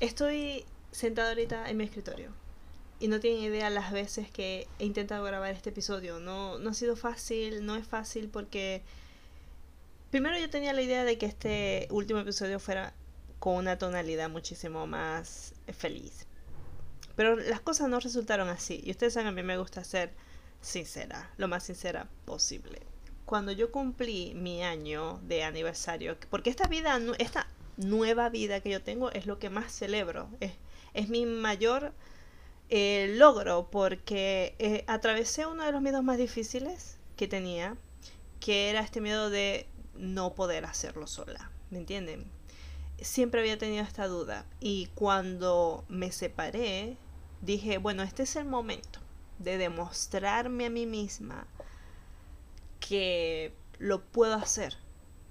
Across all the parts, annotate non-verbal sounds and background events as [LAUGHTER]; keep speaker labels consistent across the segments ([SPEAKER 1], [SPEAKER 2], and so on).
[SPEAKER 1] Estoy sentada ahorita en mi escritorio y no tienen idea las veces que he intentado grabar este episodio. No, no ha sido fácil, no es fácil porque primero yo tenía la idea de que este último episodio fuera con una tonalidad muchísimo más feliz. Pero las cosas no resultaron así. Y ustedes saben, a mí me gusta ser sincera, lo más sincera posible. Cuando yo cumplí mi año de aniversario, porque esta vida, esta nueva vida que yo tengo es lo que más celebro. Es, mi mayor eh, logro porque eh, atravesé uno de los miedos más difíciles que tenía, que era este miedo de no poder hacerlo sola. ¿Me entienden? Siempre había tenido esta duda y cuando me separé, dije, bueno, este es el momento de demostrarme a mí misma que lo puedo hacer,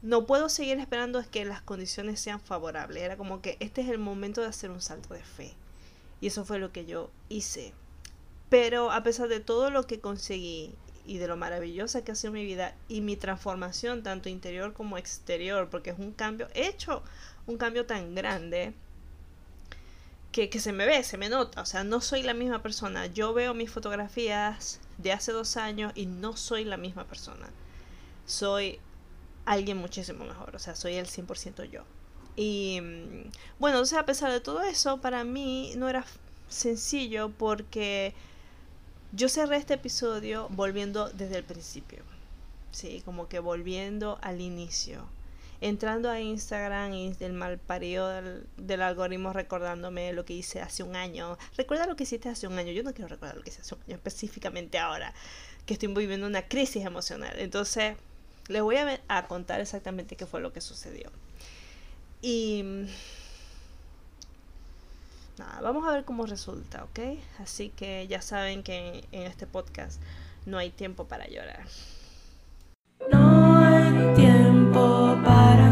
[SPEAKER 1] no puedo seguir esperando que las condiciones sean favorables. Era como que este es el momento de hacer un salto de fe. Y eso fue lo que yo hice. Pero a pesar de todo lo que conseguí y de lo maravillosa que ha sido mi vida y mi transformación tanto interior como exterior, porque es un cambio, he hecho un cambio tan grande que, que se me ve, se me nota, o sea, no soy la misma persona. Yo veo mis fotografías de hace dos años y no soy la misma persona. Soy alguien muchísimo mejor, o sea, soy el 100% yo. Y mm, bueno, sea, a pesar de todo eso, para mí no era sencillo porque yo cerré este episodio volviendo desde el principio. Sí, como que volviendo al inicio. Entrando a Instagram y el mal parido del, del, algoritmo recordándome lo que hice hace un año. Recuerda lo que hiciste hace un año. Yo no quiero recordar lo que hice hace un año específicamente ahora que estoy viviendo una crisis emocional. Entonces, les voy a, contar exactamente qué fue lo que sucedió. Y nada, vamos a ver cómo resulta, ¿ok? Así que ya saben que en, en este podcast no hay tiempo para llorar.
[SPEAKER 2] No hay tiempo para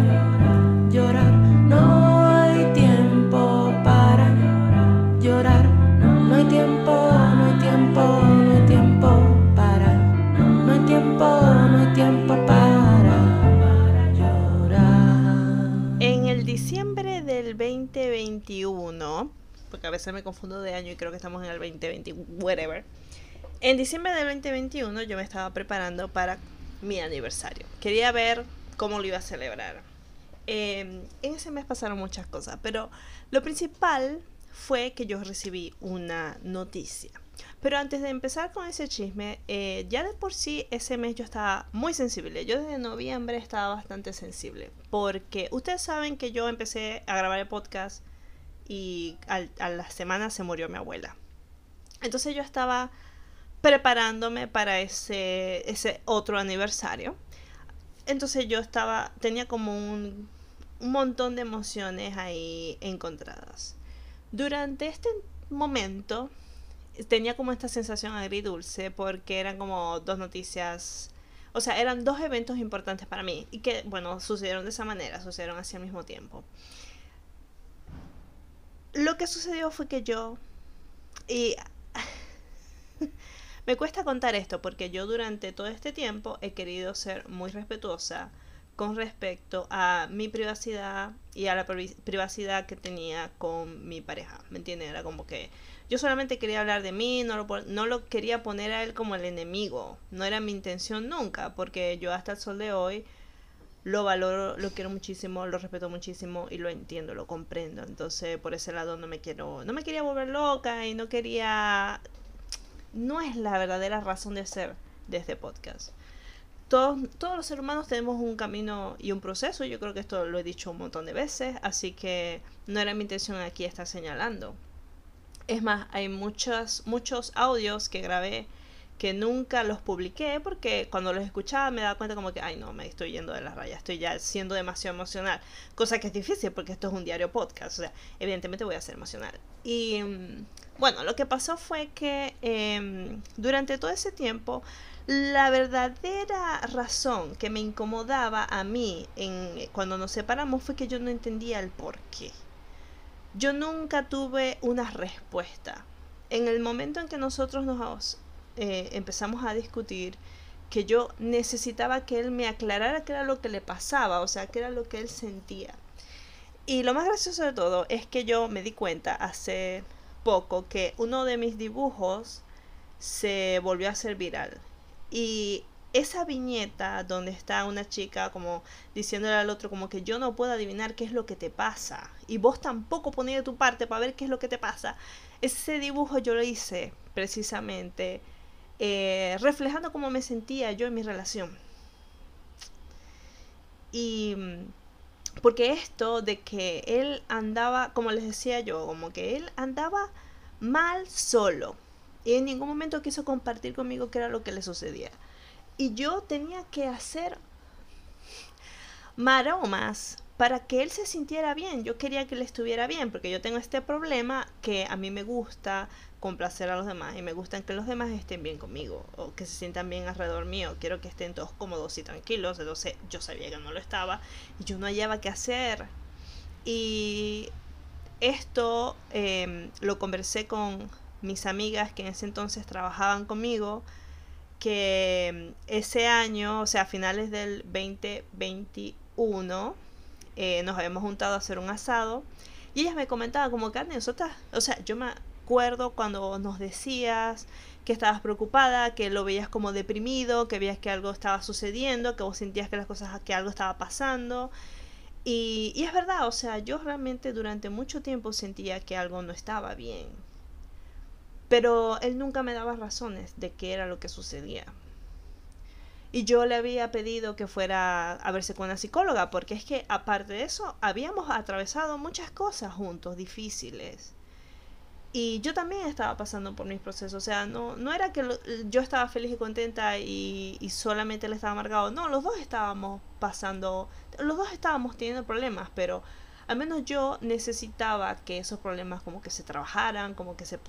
[SPEAKER 1] 2021, porque a veces me confundo de año y creo que estamos en el 2020, whatever. En diciembre del 2021 yo me estaba preparando para mi aniversario. Quería ver cómo lo iba a celebrar. Eh, en ese mes pasaron muchas cosas, pero lo principal fue que yo recibí una noticia. Pero antes de empezar con ese chisme, eh, ya de por sí ese mes yo estaba muy sensible. Yo desde noviembre estaba bastante sensible. Porque ustedes saben que yo empecé a grabar el podcast y a la semana se murió mi abuela. Entonces yo estaba preparándome para ese, ese otro aniversario. Entonces yo estaba, tenía como un, un montón de emociones ahí encontradas. Durante este momento tenía como esta sensación agridulce porque eran como dos noticias, o sea, eran dos eventos importantes para mí y que, bueno, sucedieron de esa manera, sucedieron así al mismo tiempo. Lo que sucedió fue que yo, y [LAUGHS] me cuesta contar esto porque yo durante todo este tiempo he querido ser muy respetuosa con respecto a mi privacidad y a la privacidad que tenía con mi pareja. ¿Me entienden? Era como que yo solamente quería hablar de mí, no lo, no lo quería poner a él como el enemigo. No era mi intención nunca, porque yo hasta el sol de hoy lo valoro, lo quiero muchísimo, lo respeto muchísimo y lo entiendo, lo comprendo. Entonces, por ese lado no me quiero, no me quería volver loca y no quería no es la verdadera razón de ser de este podcast. Todos, todos los seres humanos tenemos un camino y un proceso, yo creo que esto lo he dicho un montón de veces, así que no era mi intención aquí estar señalando. Es más, hay muchos, muchos audios que grabé que nunca los publiqué porque cuando los escuchaba me daba cuenta como que, ay no, me estoy yendo de la raya, estoy ya siendo demasiado emocional, cosa que es difícil porque esto es un diario podcast, o sea, evidentemente voy a ser emocional. Y mm, bueno, lo que pasó fue que eh, durante todo ese tiempo la verdadera razón que me incomodaba a mí en, cuando nos separamos fue que yo no entendía el por qué yo nunca tuve una respuesta. En el momento en que nosotros nos eh, empezamos a discutir, que yo necesitaba que él me aclarara qué era lo que le pasaba, o sea, qué era lo que él sentía. Y lo más gracioso de todo es que yo me di cuenta hace poco que uno de mis dibujos se volvió a hacer viral. Y esa viñeta donde está una chica como diciéndole al otro como que yo no puedo adivinar qué es lo que te pasa y vos tampoco ponías tu parte para ver qué es lo que te pasa. Ese dibujo yo lo hice precisamente eh, reflejando cómo me sentía yo en mi relación. Y mm, porque esto de que él andaba, como les decía yo, como que él andaba mal solo y en ningún momento quiso compartir conmigo qué era lo que le sucedía. Y yo tenía que hacer maromas para que él se sintiera bien. Yo quería que él estuviera bien, porque yo tengo este problema que a mí me gusta complacer a los demás y me gusta que los demás estén bien conmigo o que se sientan bien alrededor mío. Quiero que estén todos cómodos y tranquilos. Entonces yo sabía que no lo estaba y yo no hallaba qué hacer. Y esto em, lo conversé con mis amigas que en ese entonces trabajaban conmigo que ese año, o sea, a finales del 2021, eh, nos habíamos juntado a hacer un asado y ellas me comentaban como que nosotras, o sea, yo me cuando nos decías que estabas preocupada, que lo veías como deprimido, que veías que algo estaba sucediendo, que vos sentías que las cosas, que algo estaba pasando. Y, y es verdad, o sea, yo realmente durante mucho tiempo sentía que algo no estaba bien pero él nunca me daba razones de qué era lo que sucedía. Y yo le había pedido que fuera a verse con una psicóloga, porque es que aparte de eso, habíamos atravesado muchas cosas juntos, difíciles. Y yo también estaba pasando por mis procesos. O sea, no, no era que yo estaba feliz y contenta y, solamente él estaba amargado. No, los dos estábamos pasando, los dos estábamos teniendo problemas, pero al menos yo necesitaba que esos problemas como que se trabajaran, como que se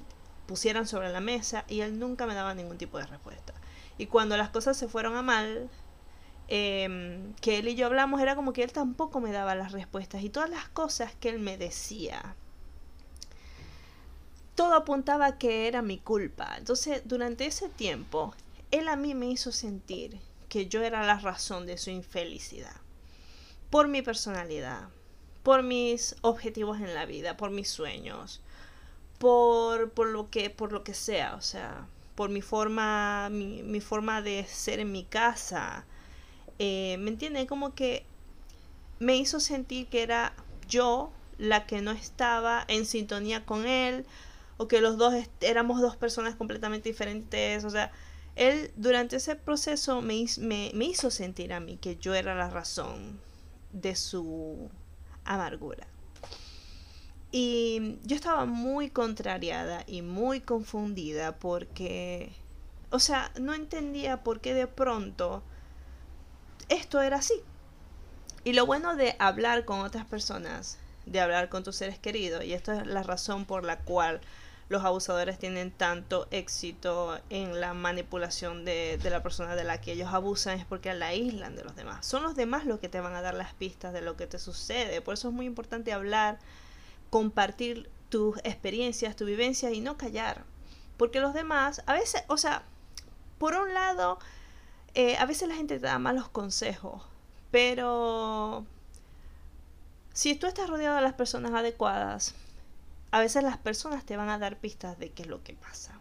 [SPEAKER 1] pusieran sobre la mesa y él nunca me daba ningún tipo de respuesta. Y cuando las cosas se fueron a mal, em, que él y yo hablamos, era como que él tampoco me daba las respuestas y todas las cosas que él me decía. Todo apuntaba que era mi culpa. Entonces, durante ese tiempo, él a mí me hizo sentir que yo era la razón de su infelicidad. Por mi personalidad, por mis objetivos en la vida, por mis sueños, por, por, lo que, por lo que sea, o sea, por mi forma, mi, mi forma de ser en mi casa. Eh, ¿Me entienden? Como que me hizo sentir que era yo la que no estaba en sintonía con él, o que los dos éramos dos personas completamente diferentes, o sea, él durante ese proceso me, hizo sentir a mí que yo era la razón de su amargura. Y yo estaba muy contrariada y muy confundida porque, o sea, no entendía por qué de pronto esto era así. Y lo bueno de hablar con otras personas, de hablar con tus seres queridos, y esto es la razón por la cual los abusadores tienen tanto éxito en la manipulación de, la persona de la que ellos abusan es porque la aíslan de los demás. Son los demás los que te van a dar las pistas de lo que te sucede. Por eso es muy importante hablar compartir tus experiencias, tu vivencia y no callar. Porque los demás, a veces, o sea, por un lado, eh, a veces la gente te da malos consejos, pero si tú estás rodeado de las personas adecuadas, a veces las personas te van a dar pistas de qué es lo que pasa.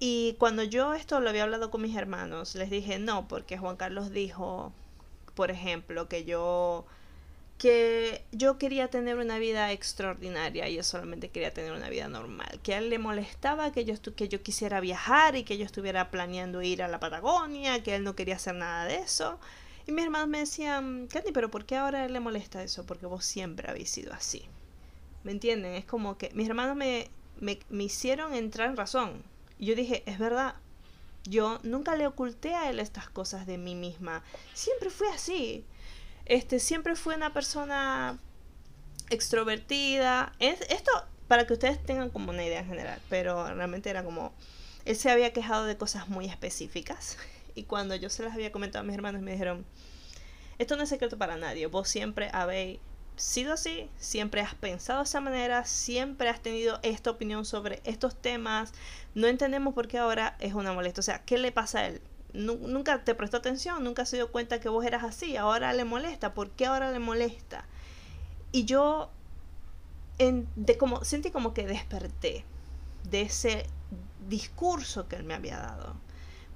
[SPEAKER 1] Y cuando yo esto lo había hablado con mis hermanos, les dije no, porque Juan Carlos dijo, por ejemplo, que yo que yo quería tener una vida extraordinaria y yo solamente quería tener una vida normal, que a él le molestaba que yo, que yo quisiera viajar y que yo estuviera planeando ir a la Patagonia, que él no quería hacer nada de eso. Y mis hermanos me decían, Katy, pero ¿por qué ahora a él le molesta eso? Porque vos siempre habéis sido así. ¿Me entienden? Es como que mis hermanos me, me, me hicieron entrar en razón. Yo dije, es verdad, yo nunca le oculté a él estas cosas de mí misma. Siempre fui así. Este, siempre fue una persona extrovertida. Es, esto para que ustedes tengan como una idea general, pero realmente era como, él se había quejado de cosas muy específicas [LAUGHS] y cuando yo se las había comentado a mis hermanos me dijeron, esto no es secreto para nadie, vos siempre habéis sido así, siempre has pensado de esa manera, siempre has tenido esta opinión sobre estos temas, no entendemos por qué ahora es una molestia, o sea, ¿qué le pasa a él? nunca te prestó atención, nunca se dio cuenta que vos eras así, ahora le molesta, ¿por qué ahora le molesta? Y yo en, de como, sentí como que desperté de ese discurso que él me había dado.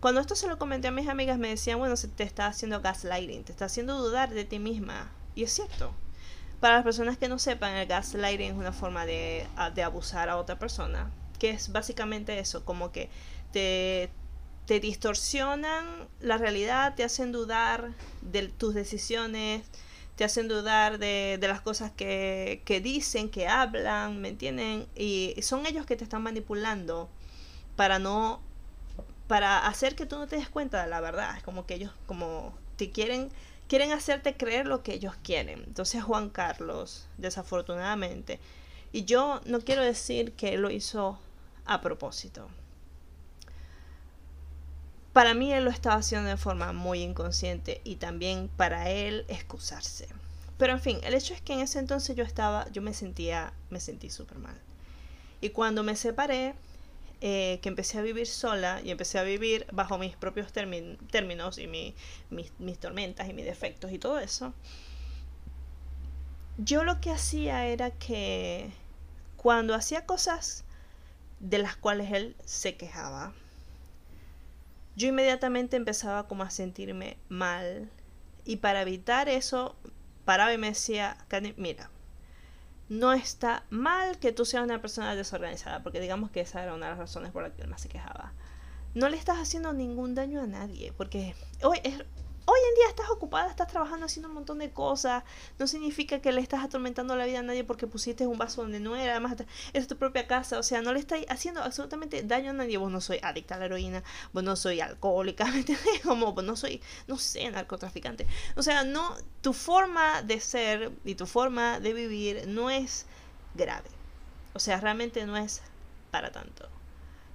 [SPEAKER 1] Cuando esto se lo comenté a mis amigas me decían, bueno, se te está haciendo gaslighting, te está haciendo dudar de ti misma. Y es cierto. Para las personas que no sepan, el gaslighting es una forma de, de abusar a otra persona, que es básicamente eso, como que te, te distorsionan la realidad, te hacen dudar de tus decisiones, te hacen dudar de, de las cosas que, que, dicen, que hablan, ¿me entienden? Y son ellos que te están manipulando para no para hacer que tú no te des cuenta de la verdad, es como que ellos como te quieren quieren hacerte creer lo que ellos quieren. Entonces Juan Carlos, desafortunadamente, y yo no quiero decir que lo hizo a propósito. Para mí él lo estaba haciendo de forma muy inconsciente y también para él excusarse. Pero en fin, el hecho es que en ese entonces yo estaba, yo me sentía, me sentí súper mal. Y cuando me separé, eh, que empecé a vivir sola y empecé a vivir bajo mis propios términos y mis, tormentas y mis defectos y todo eso, yo lo que hacía era que cuando hacía cosas de las cuales él se quejaba, yo inmediatamente empezaba como a sentirme mal. Y para evitar eso, paraba y me decía, mira, no está mal que tú seas una persona desorganizada, porque digamos que esa era una de las razones por las que él más se quejaba. No le estás haciendo ningún daño a nadie, porque hoy es, hoy en día estás ocupada, estás trabajando haciendo un montón de cosas, no significa que le estás atormentando la vida a nadie porque pusiste un vaso donde no era, además es tu propia casa, o sea, no le estás haciendo absolutamente daño a nadie, vos no soy adicta a la heroína, vos no soy alcohólica, [LAUGHS] ¿me entiendes? Como vos no soy, no sé, narcotraficante. O sea, no, tu forma de ser y tu forma de vivir no es grave. O sea, realmente no es para tanto.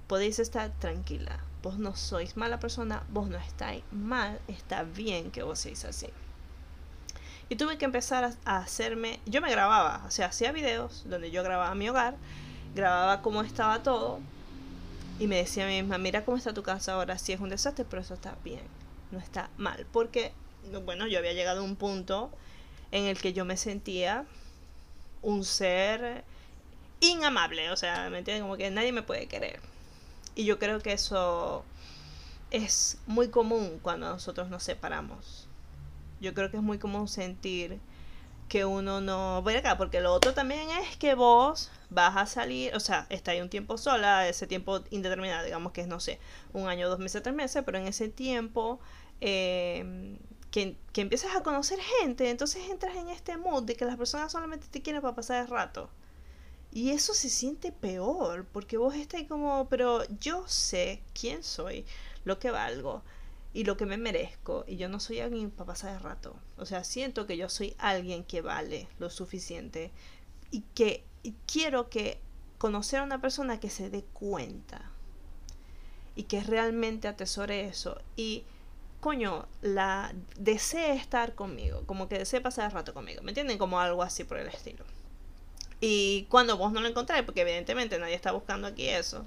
[SPEAKER 1] Podéis estar tranquila vos no sois mala persona, vos no estáis mal, está bien que vos seáis así. Y tuve que empezar a, hacerme, yo me grababa, o sea, hacía videos donde yo grababa mi hogar, grababa cómo estaba todo y me decía a mí misma, mira cómo está tu casa ahora, sí es un desastre, pero eso está bien, no está mal, porque, bueno, yo había llegado a un punto en el que yo me sentía un ser inamable, o sea, me entienden, como que nadie me puede querer. Y yo creo que eso es muy común cuando nosotros nos separamos. Yo creo que es muy común sentir que uno no voy acá, porque lo otro también es que vos vas a salir, o sea, está ahí un tiempo sola, ese tiempo indeterminado, digamos que es, no sé, un año, dos meses, tres meses, pero en ese tiempo em, que, que empiezas a conocer gente, entonces entras en este mood de que las personas solamente te quieren para pasar el rato. Y eso se siente peor, porque vos estás como, pero yo sé quién soy, lo que valgo y lo que me merezco, y yo no soy alguien para pasar de rato. O sea, siento que yo soy alguien que vale lo suficiente y que quiero que conocer a una persona que se dé cuenta y que realmente atesore eso y coño, la desee estar conmigo, como que desee pasar el rato conmigo, ¿me entienden? Como algo así por el estilo. Y cuando vos no lo encontráis, porque evidentemente nadie está buscando aquí eso,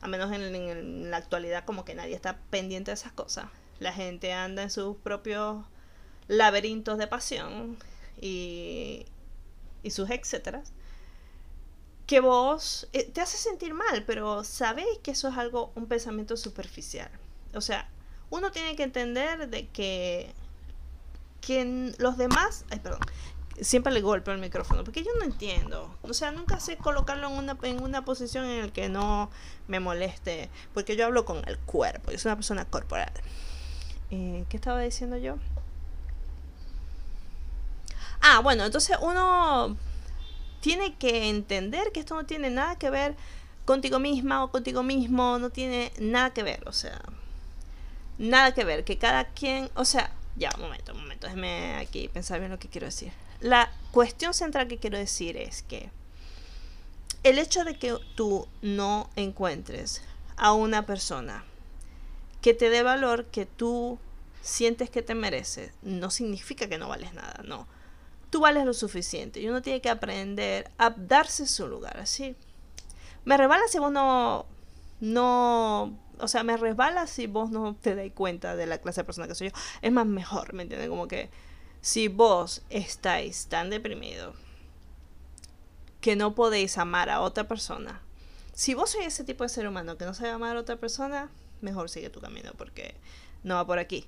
[SPEAKER 1] a menos en, la actualidad como que nadie está pendiente de esas cosas. La gente anda en sus propios laberintos de pasión y, y sus etcéteras que vos eh, te hace sentir mal, pero sabéis que eso es algo, un pensamiento superficial. O sea, uno tiene que entender de que, que los demás, ay, perdón, siempre le golpeo el micrófono, porque yo no entiendo. O sea, nunca sé colocarlo en una, en una posición en la que no me moleste, porque yo hablo con el cuerpo, yo soy una persona corporal. Eh, ¿Qué estaba diciendo yo? Ah, bueno, entonces uno tiene que entender que esto no tiene nada que ver contigo misma o contigo mismo, no tiene nada que ver, o sea, nada que ver, que cada quien, o sea, ya, un momento, un momento, déjeme aquí pensar bien lo que quiero decir. La cuestión central que quiero decir es que el hecho de que tú no encuentres a una persona que te dé valor que tú sientes que te mereces, no significa que no vales nada, no. Tú vales lo suficiente y uno tiene que aprender a darse su lugar, así. Me resbala si vos no, no, o sea, me resbala si vos no te das cuenta de la clase de persona que soy yo. Es más mejor, ¿me entiendes? Como que Si vos estáis tan deprimido que no podéis amar a otra persona, si vos sois ese tipo de ser humano que no sabe amar a otra persona, mejor sigue tu camino porque no va por aquí.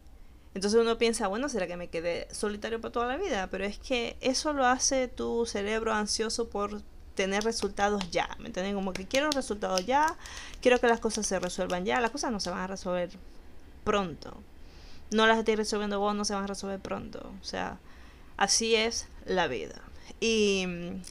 [SPEAKER 1] Entonces uno piensa, bueno, ¿será que me quedé solitario para toda la vida? Pero es que eso lo hace tu cerebro ansioso por tener resultados ya, ¿me entienden? Como que quiero resultados ya, quiero que las cosas se resuelvan ya, las cosas no se van a resolver pronto. No las estoy resolviendo vos, no se van a resolver pronto. O sea, así es la vida. Y,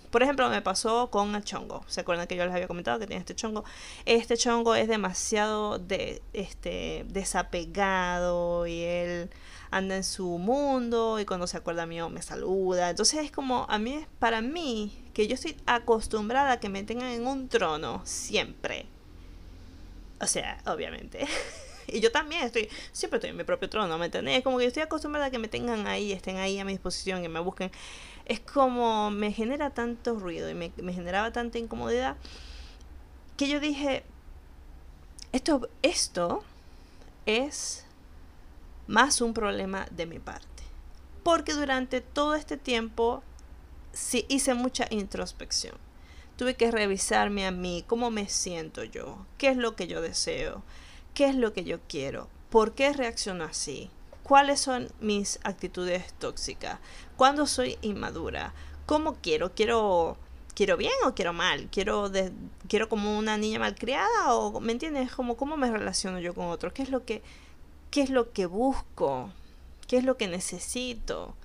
[SPEAKER 1] por ejemplo, me pasó con el chongo. ¿Se acuerdan que yo les había comentado que tiene este chongo? Este chongo es demasiado de, este, desapegado y él anda en su mundo y cuando se acuerda mío me saluda. Entonces es como, a mí, para mí, que yo estoy acostumbrada a que me tengan en un trono siempre. O sea, obviamente. [LAUGHS] [LAUGHS] y yo también estoy, siempre estoy en mi propio trono, ¿me entendés? Como que estoy acostumbrada a que me tengan ahí, estén ahí a mi disposición, que me busquen. Es como me genera tanto ruido y me, me generaba tanta incomodidad que yo dije, esto, esto es más un problema de mi parte. Porque durante todo este tiempo sí hice mucha introspección. Tuve que revisarme a mí, cómo me siento yo, qué es lo que yo deseo, qué es lo que yo quiero, por qué reacciono así, cuáles son mis actitudes tóxicas, cuándo soy inmadura, cómo quiero, quiero quiero bien o quiero mal, quiero quiero como una niña malcriada o me entiendes, como cómo me relaciono yo con otros, qué es lo que qué es lo que busco, qué es lo que necesito.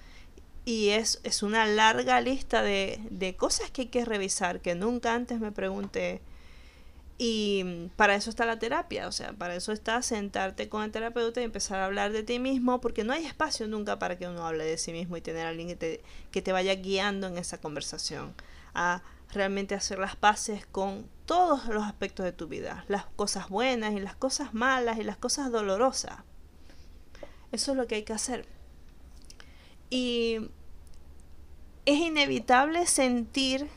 [SPEAKER 1] Y es, es una larga lista de, de cosas que hay que revisar que nunca antes me pregunté. Y para eso está la terapia, o sea, para eso está sentarte con el terapeuta y empezar a hablar de ti mismo, porque no hay espacio nunca para que uno hable de sí mismo y tener a alguien que te, que te vaya guiando en esa conversación, a realmente hacer las paces con todos los aspectos de tu vida, las cosas buenas y las cosas malas y las cosas dolorosas. Eso es lo que hay que hacer. Y es inevitable sentir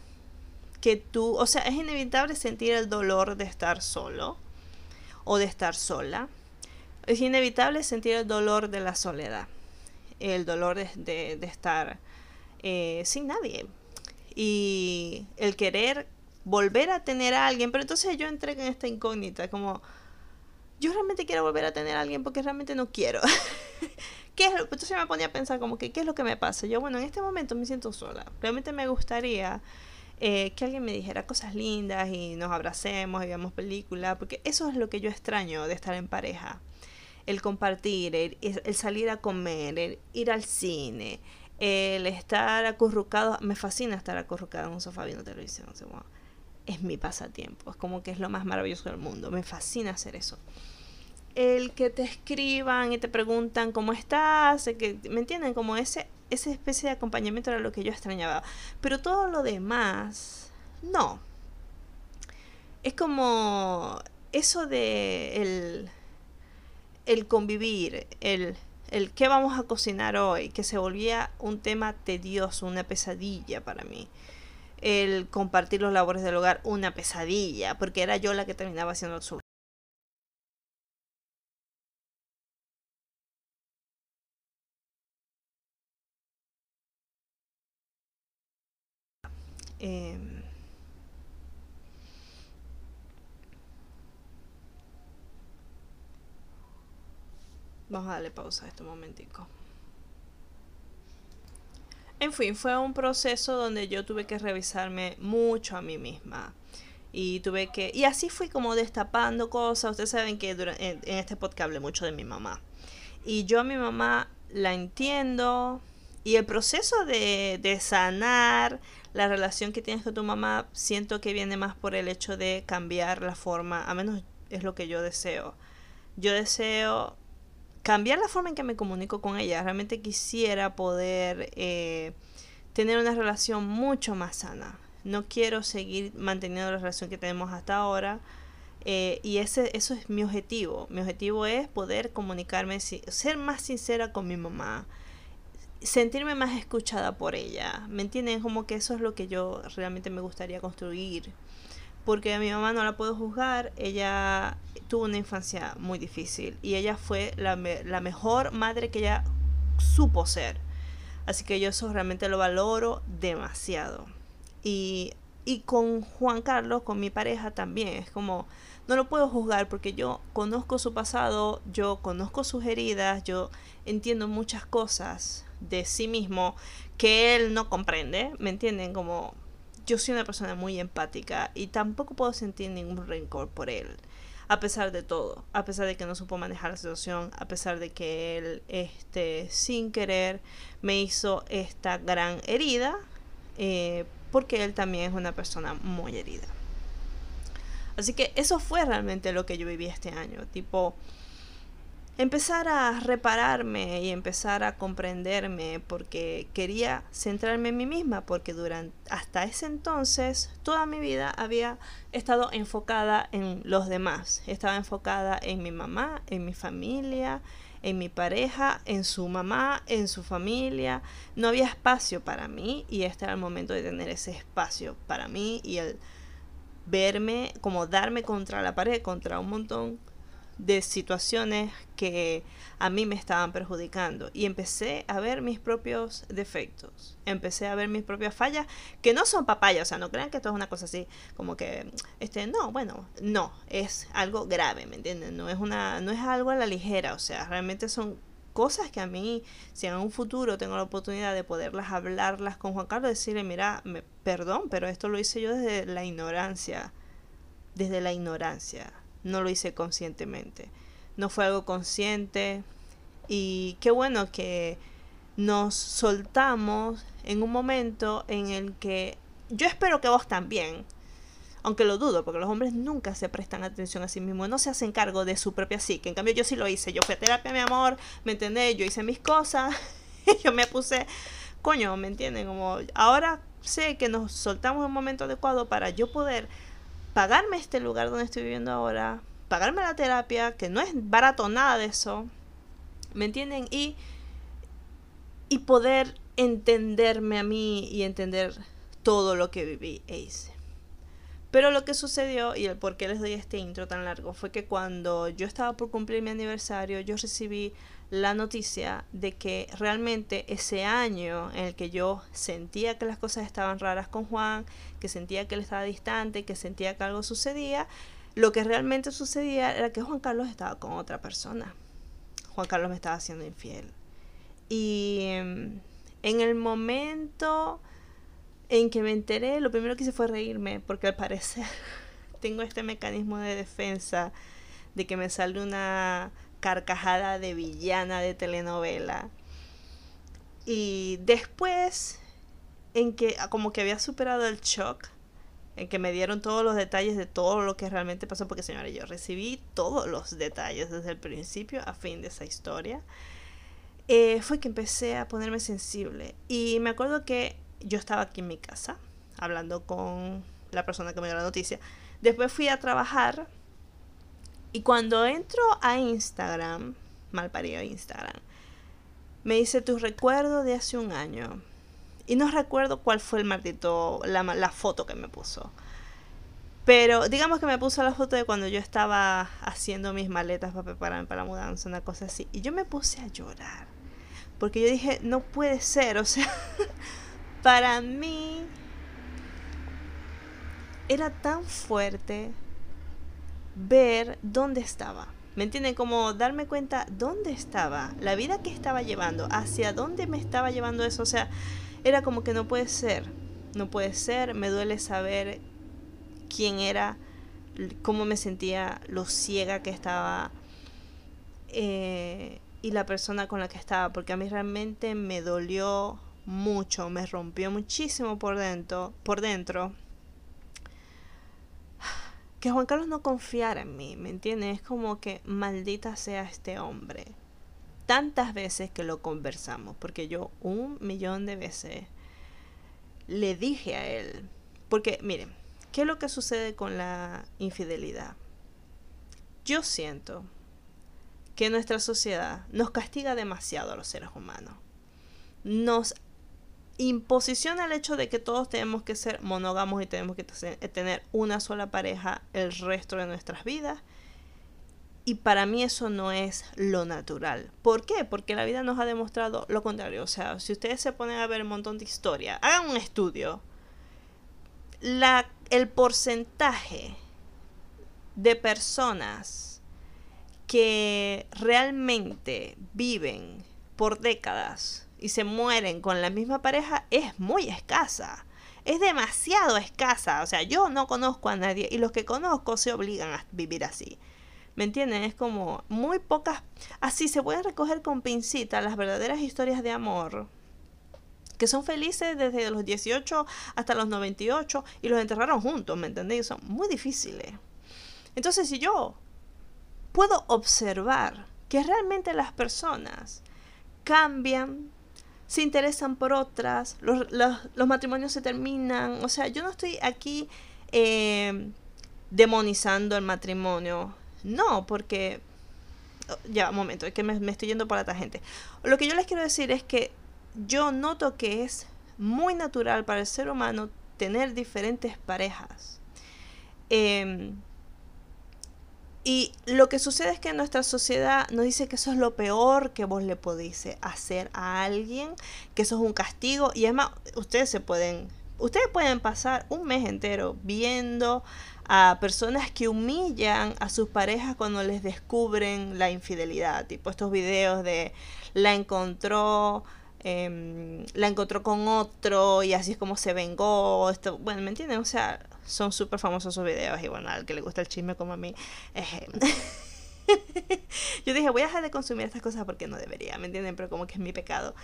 [SPEAKER 1] que tú, o sea, es inevitable sentir el dolor de estar solo o de estar sola. Es inevitable sentir el dolor de la soledad, el dolor de, de, estar eh, sin nadie y el querer volver a tener a alguien. Pero entonces yo entré en esta incógnita, como yo realmente quiero volver a tener a alguien porque realmente no quiero. [LAUGHS] ¿Qué es Entonces me ponía a pensar como que, ¿qué es lo que me pasa? Yo, bueno, en este momento me siento sola. Realmente me gustaría eh, que alguien me dijera cosas lindas y nos abracemos y veamos películas, porque eso es lo que yo extraño de estar en pareja. El compartir, el, el salir a comer, el ir al cine, el estar acurrucado. Me fascina estar acurrucado en un sofá viendo televisión. es mi pasatiempo, es como que es lo más maravilloso del mundo. Me fascina hacer eso el que te escriban y te preguntan cómo estás, que, ¿me entienden? Como ese, esa especie de acompañamiento era lo que yo extrañaba. Pero todo lo demás, no. Es como eso de el, el convivir, el, el qué vamos a cocinar hoy, que se volvía un tema tedioso, una pesadilla para mí. El compartir los labores del hogar, una pesadilla, porque era yo la que terminaba haciendo el Em, vamos a darle pausa a este momentico. En fin, fue un proceso donde yo tuve que revisarme mucho a mí misma. Y tuve que. Y así fui como destapando cosas. Ustedes saben que en, en este podcast hablé mucho de mi mamá. Y yo a mi mamá la entiendo. Y el proceso de, de sanar la relación que tienes con tu mamá siento que viene más por el hecho de cambiar la forma, a menos es lo que yo deseo. Yo deseo cambiar la forma en que me comunico con ella. Realmente quisiera poder eh, tener una relación mucho más sana. No quiero seguir manteniendo la relación que tenemos hasta ahora. Eh, y ese, eso es mi objetivo. Mi objetivo es poder comunicarme, ser más sincera con mi mamá, sentirme más escuchada por ella. ¿Me entienden? Como que eso es lo que yo realmente me gustaría construir. Porque a mi mamá no la puedo juzgar, ella tuvo una infancia muy difícil y ella fue la, la mejor madre que ella supo ser. Así que yo eso realmente lo valoro demasiado. Y, y con Juan Carlos, con mi pareja también, es como, no lo puedo juzgar porque yo conozco su pasado, yo conozco sus heridas, yo entiendo muchas cosas de sí mismo que él no comprende, ¿me entienden? Como yo soy una persona muy empática y tampoco puedo sentir ningún rencor por él. A pesar de todo, a pesar de que no supo manejar la situación, a pesar de que él, este, sin querer, me hizo esta gran herida, eh, porque él también es una persona muy herida. Así que eso fue realmente lo que yo viví este año, tipo, empezar a repararme y empezar a comprenderme porque quería centrarme en mí misma porque durante hasta ese entonces toda mi vida había estado enfocada en los demás, estaba enfocada en mi mamá, en mi familia, en mi pareja, en su mamá, en su familia. No había espacio para mí y este era el momento de tener ese espacio para mí y el verme como darme contra la pared, contra un montón de situaciones que a mí me estaban perjudicando y empecé a ver mis propios defectos, empecé a ver mis propias fallas que no son papayas, o sea, no crean que esto es una cosa así como que este no, bueno, no, es algo grave, ¿me entienden? No es una no es algo a la ligera, o sea, realmente son cosas que a mí, si en un futuro tengo la oportunidad de poderlas hablarlas con Juan Carlos, decirle, mira, me, perdón, pero esto lo hice yo desde la ignorancia, desde la ignorancia no lo hice conscientemente. No fue algo consciente y qué bueno que nos soltamos en un momento en el que yo espero que vos también, aunque lo dudo, porque los hombres nunca se prestan atención a sí mismos, no se hacen cargo de su propia psique. En cambio, yo sí lo hice. Yo fui a terapia, mi amor, ¿me entendés? Yo hice mis cosas, [LAUGHS] yo me puse, coño, ¿me entienden? Como ahora sé que nos soltamos en un momento adecuado para yo poder pagarme este lugar donde estoy viviendo ahora, pagarme la terapia, que no es barato nada de eso, ¿me entienden? Y, y poder entenderme a mí y entender todo lo que viví e hice. Pero lo que sucedió y el por qué les doy este intro tan largo fue que cuando yo estaba por cumplir mi aniversario, yo recibí la noticia de que realmente ese año en el que yo sentía que las cosas estaban raras con Juan, que sentía que él estaba distante, que sentía que algo sucedía, lo que realmente sucedía era que Juan Carlos estaba con otra persona. Juan Carlos me estaba haciendo infiel. Y em, en el momento en que me enteré, lo primero que hice fue reírme, porque al parecer [LAUGHS] tengo este mecanismo de defensa de que me sale una carcajada de villana de telenovela. Y después, en que como que había superado el shock, en que me dieron todos los detalles de todo lo que realmente pasó, porque señores, yo recibí todos los detalles desde el principio a fin de esa historia, eh, fue que empecé a ponerme sensible. Y me acuerdo que yo estaba aquí en mi casa, hablando con la persona que me dio la noticia. Después fui a trabajar y cuando entro a Instagram, mal parido Instagram, me dice tu recuerdo de hace un año. Y no recuerdo cuál fue el maldito, la, la foto que me puso. Pero digamos que me puso la foto de cuando yo estaba haciendo mis maletas para prepararme para la mudanza, una cosa así. Y yo me puse a llorar. Porque yo dije, no puede ser. O sea, [LAUGHS] para mí era tan fuerte ver dónde estaba. ¿Me entienden? Como darme cuenta dónde estaba, la vida que estaba llevando, hacia dónde me estaba llevando eso. O sea, era como que no puede ser, no puede ser, me duele saber quién era, cómo me sentía, lo ciega que estaba eh, y la persona con la que estaba, porque a mí realmente me dolió mucho, me rompió muchísimo por dentro, por dentro. Que Juan Carlos no confiara en mí, ¿me entiendes? Es como que maldita sea este hombre tantas veces que lo conversamos, porque yo un millón de veces le dije a él, porque miren, ¿qué es lo que sucede con la infidelidad? Yo siento que nuestra sociedad nos castiga demasiado a los seres humanos. Nos imposiciona el hecho de que todos tenemos que ser monógamos y tenemos que tener una sola pareja el resto de nuestras vidas Y para mí eso no es lo natural. ¿Por qué? Porque la vida nos ha demostrado lo contrario. O sea, si ustedes se ponen a ver un montón de historia, hagan un estudio. La, el porcentaje de personas que realmente viven por décadas y se mueren con la misma pareja es muy escasa. Es demasiado escasa. O sea, yo no conozco a nadie y los que conozco se obligan a vivir así. ¿Me entienden? Es como muy pocas... Así se pueden recoger con pincita las verdaderas historias de amor que son felices desde los 18 hasta los 98 y los enterraron juntos, ¿me entendéis? Son muy difíciles. Entonces, si yo puedo observar que realmente las personas cambian, se interesan por otras, los, los, matrimonios se terminan, o sea, yo no estoy aquí eh, demonizando el matrimonio, no, porque... Oh, ya, un momento, es que me, estoy yendo por la gente. Lo que yo les quiero decir es que yo noto que es muy natural para el ser humano tener diferentes parejas. Em, y lo que sucede es que nuestra sociedad nos dice que eso es lo peor que vos le podéis hacer a alguien, que eso es un castigo. Y además, ustedes se pueden, ustedes pueden pasar un mes entero viendo a personas que humillan a sus parejas cuando les descubren la infidelidad, tipo estos videos de la encontró, em, la encontró con otro y así es como se vengó, esto, bueno, ¿me entienden? O sea, son súper famosos esos videos y bueno, al que le gusta el chisme como a mí, eh, [LAUGHS] yo dije, voy a dejar de consumir estas cosas porque no debería, ¿me entienden? Pero como que es mi pecado.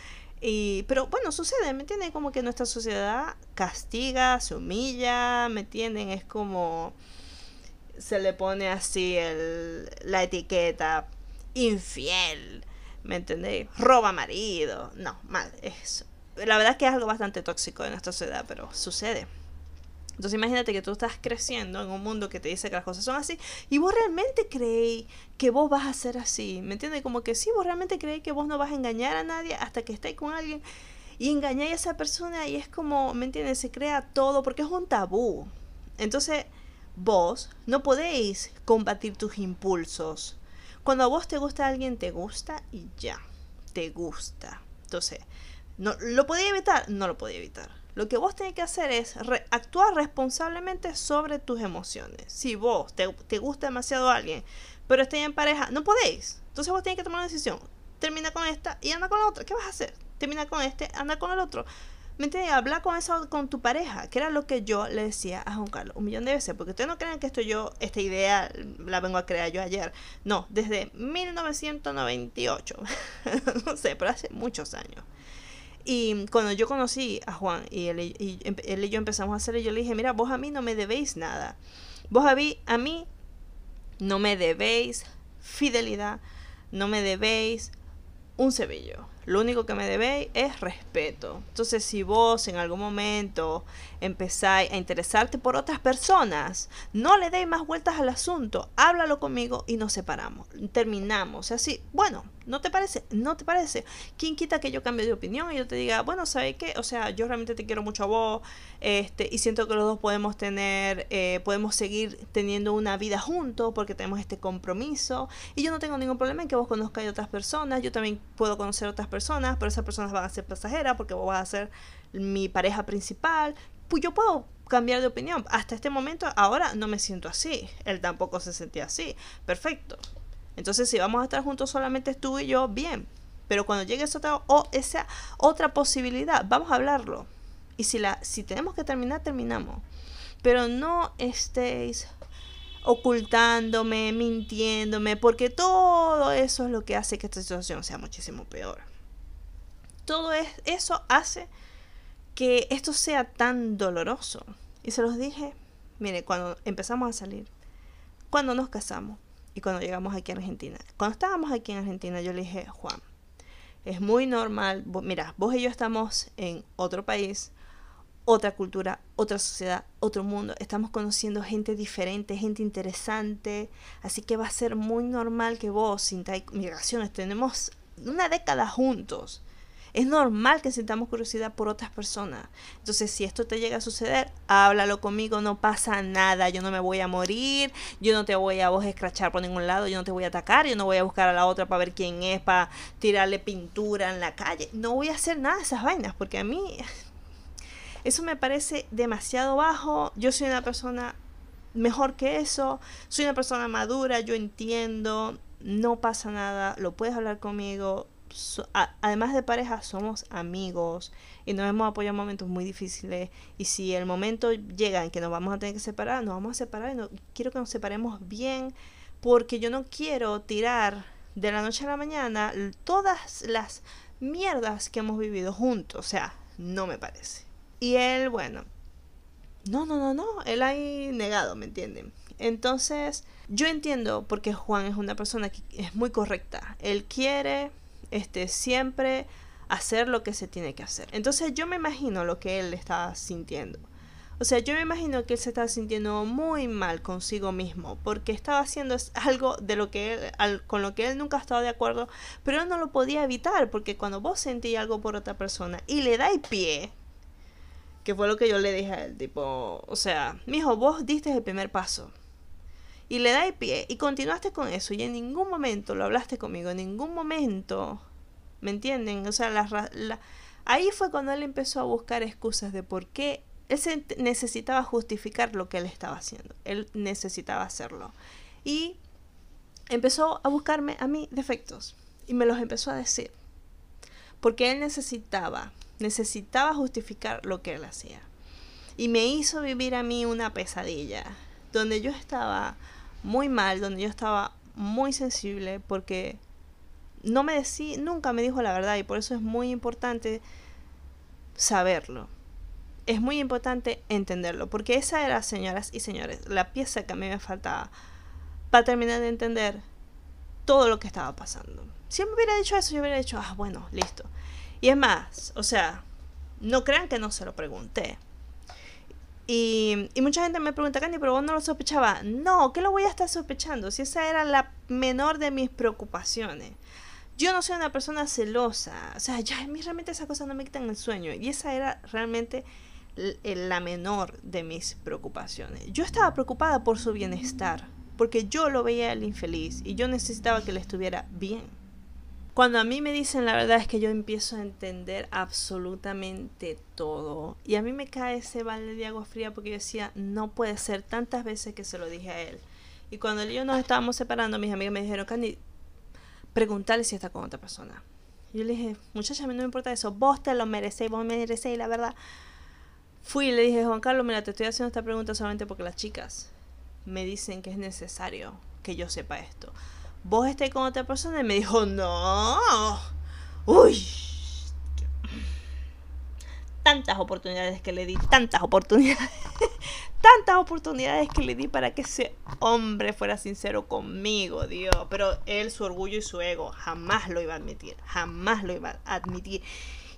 [SPEAKER 1] Y, pero bueno, sucede, ¿me entienden? Como que nuestra sociedad castiga, se humilla, ¿me entienden? Es como se le pone así el, la etiqueta infiel, ¿me entendéis? Roba marido. No, mal, es, la verdad es que es algo bastante tóxico en nuestra sociedad, pero sucede. Entonces imagínate que tú estás creciendo en un mundo que te dice que las cosas son así y vos realmente creéis que vos vas a ser así, ¿me entiendes? Como que sí, vos realmente creéis que vos no vas a engañar a nadie hasta que estéis con alguien y engañáis a esa persona y es como, ¿me entiendes? Se crea todo porque es un tabú. Entonces vos no podéis combatir tus impulsos. Cuando a vos te gusta alguien, te gusta y ya, te gusta. Entonces, no, ¿lo podía evitar? No lo podía evitar lo que vos tenés que hacer es actuar responsablemente sobre tus emociones. Si vos te, gusta demasiado alguien, pero estés en pareja, no podéis. Entonces vos tenés que tomar una decisión. Termina con esta y anda con la otra. ¿Qué vas a hacer? Termina con este, anda con el otro. ¿Me entiendes? Habla con eso con tu pareja, que era lo que yo le decía a Juan Carlos un millón de veces, porque ustedes no crean que esto yo, esta idea la vengo a crear yo ayer. No, desde 1998. [LAUGHS] no sé, pero hace muchos años. Y cuando yo conocí a Juan y él, y él y yo empezamos a hacer, yo le dije, mira, vos a mí no me debéis nada. Vos a mí, a mí no me debéis fidelidad, no me debéis un cebillo. Lo único que me debéis es respeto. Entonces, si vos en algún momento empezáis a interesarte por otras personas, no le deis más vueltas al asunto. Háblalo conmigo y nos separamos. Terminamos. Así, bueno, ¿no te parece? ¿No te parece? ¿Quién quita que yo cambie de opinión y yo te diga, bueno, ¿sabes qué? O sea, yo realmente te quiero mucho a vos este, y siento que los dos podemos tener, eh, podemos seguir teniendo una vida juntos porque tenemos este compromiso y yo no tengo ningún problema en que vos conozcáis a otras personas. Yo también puedo conocer a otras personas, pero esas personas van a ser pasajeras porque vos vas a ser mi pareja principal. Pues yo puedo cambiar de opinión. Hasta este momento, ahora no me siento así. Él tampoco se sentía así. Perfecto. Entonces, si vamos a estar juntos solamente tú y yo, bien. Pero cuando llegue esa otra, o esa otra posibilidad, vamos a hablarlo. Y si, la, si tenemos que terminar, terminamos. Pero no estéis ocultándome, mintiéndome, porque todo eso es lo que hace que esta situación sea muchísimo peor todo eso hace que esto sea tan doloroso. Y se los dije, mire, cuando empezamos a salir, cuando nos casamos y cuando llegamos aquí a Argentina. Cuando estábamos aquí en Argentina, yo le dije, Juan, es muy normal, mira, vos y yo estamos en otro país, otra cultura, otra sociedad, otro mundo. Estamos conociendo gente diferente, gente interesante. Así que va a ser muy normal que vos sintáis migraciones. Tenemos una década juntos Es normal que sintamos curiosidad por otras personas. Entonces, si esto te llega a suceder, háblalo conmigo, no pasa nada. Yo no me voy a morir, yo no te voy a vos escrachar por ningún lado, yo no te voy a atacar, yo no voy a buscar a la otra para ver quién es, para tirarle pintura en la calle. No voy a hacer nada de esas vainas, porque a mí [LAUGHS] eso me parece demasiado bajo. Yo soy una persona mejor que eso. Soy una persona madura, yo entiendo. No pasa nada, lo puedes hablar conmigo. Además de pareja, somos amigos y nos hemos apoyado en momentos muy difíciles. Y si el momento llega en que nos vamos a tener que separar, nos vamos a separar y no, quiero que nos separemos bien porque yo no quiero tirar de la noche a la mañana todas las mierdas que hemos vivido juntos. O sea, no me parece. Y él, bueno, no, no, no, no, él ahí negado, ¿me entienden? Entonces, yo entiendo porque Juan es una persona que es muy correcta. Él quiere este, siempre hacer lo que se tiene que hacer. Entonces, yo me imagino lo que él está sintiendo. O sea, yo me imagino que él se está sintiendo muy mal consigo mismo porque estaba haciendo algo de lo que con lo que él nunca ha estado de acuerdo, pero él no lo podía evitar porque cuando vos sentís algo por otra persona y le dais pie, que fue lo que yo le dije a él, tipo, o sea, mijo, vos diste el primer paso. Y le dais pie y continuaste con eso y en ningún momento lo hablaste conmigo, en ningún momento, ¿me entienden? O sea, la, ahí fue cuando él empezó a buscar excusas de por qué él necesitaba justificar lo que él estaba haciendo. Él necesitaba hacerlo. Y empezó a buscarme a mí defectos y me los empezó a decir. Porque él necesitaba necesitaba justificar lo que él hacía. Y me hizo vivir a mí una pesadilla, donde yo estaba muy mal, donde yo estaba muy sensible, porque no me decía, nunca me dijo la verdad y por eso es muy importante saberlo. Es muy importante entenderlo, porque esa era, señoras y señores, la pieza que a mí me faltaba para terminar de entender todo lo que estaba pasando. Si me hubiera dicho eso, yo hubiera dicho, ah, bueno, listo. Y es más, o sea, no crean que no se lo pregunté. Y, mucha gente me pregunta, Candy, pero vos no lo sospechabas. No, ¿qué lo voy a estar sospechando? Si esa era la menor de mis preocupaciones. Yo no soy una persona celosa. O sea, ya a mí realmente esas cosas no me quitan el sueño. Y esa era realmente la menor de mis preocupaciones. Yo estaba preocupada por su bienestar. Porque yo lo veía el infeliz. Y yo necesitaba que le estuviera bien. Cuando a mí me dicen la verdad es que yo empiezo a entender absolutamente todo. Y a mí me cae ese balde de agua fría porque yo decía, no puede ser tantas veces que se lo dije a él. Y cuando él y yo nos estábamos separando, mis amigas me dijeron, Candy, pregúntale si está con otra persona. Yo le dije, muchacha, a mí no me importa eso, vos te lo merecéis, vos me merecéis, la verdad. Fui y le dije, Juan Carlos, mira, te estoy haciendo esta pregunta solamente porque las chicas me dicen que es necesario que yo sepa esto vos estés con otra persona y me dijo, no, uy, tantas oportunidades que le di, tantas oportunidades, [LAUGHS] tantas oportunidades que le di para que ese hombre fuera sincero conmigo, Dios. Pero él, su orgullo y su ego, jamás lo iba a admitir, jamás lo iba a admitir.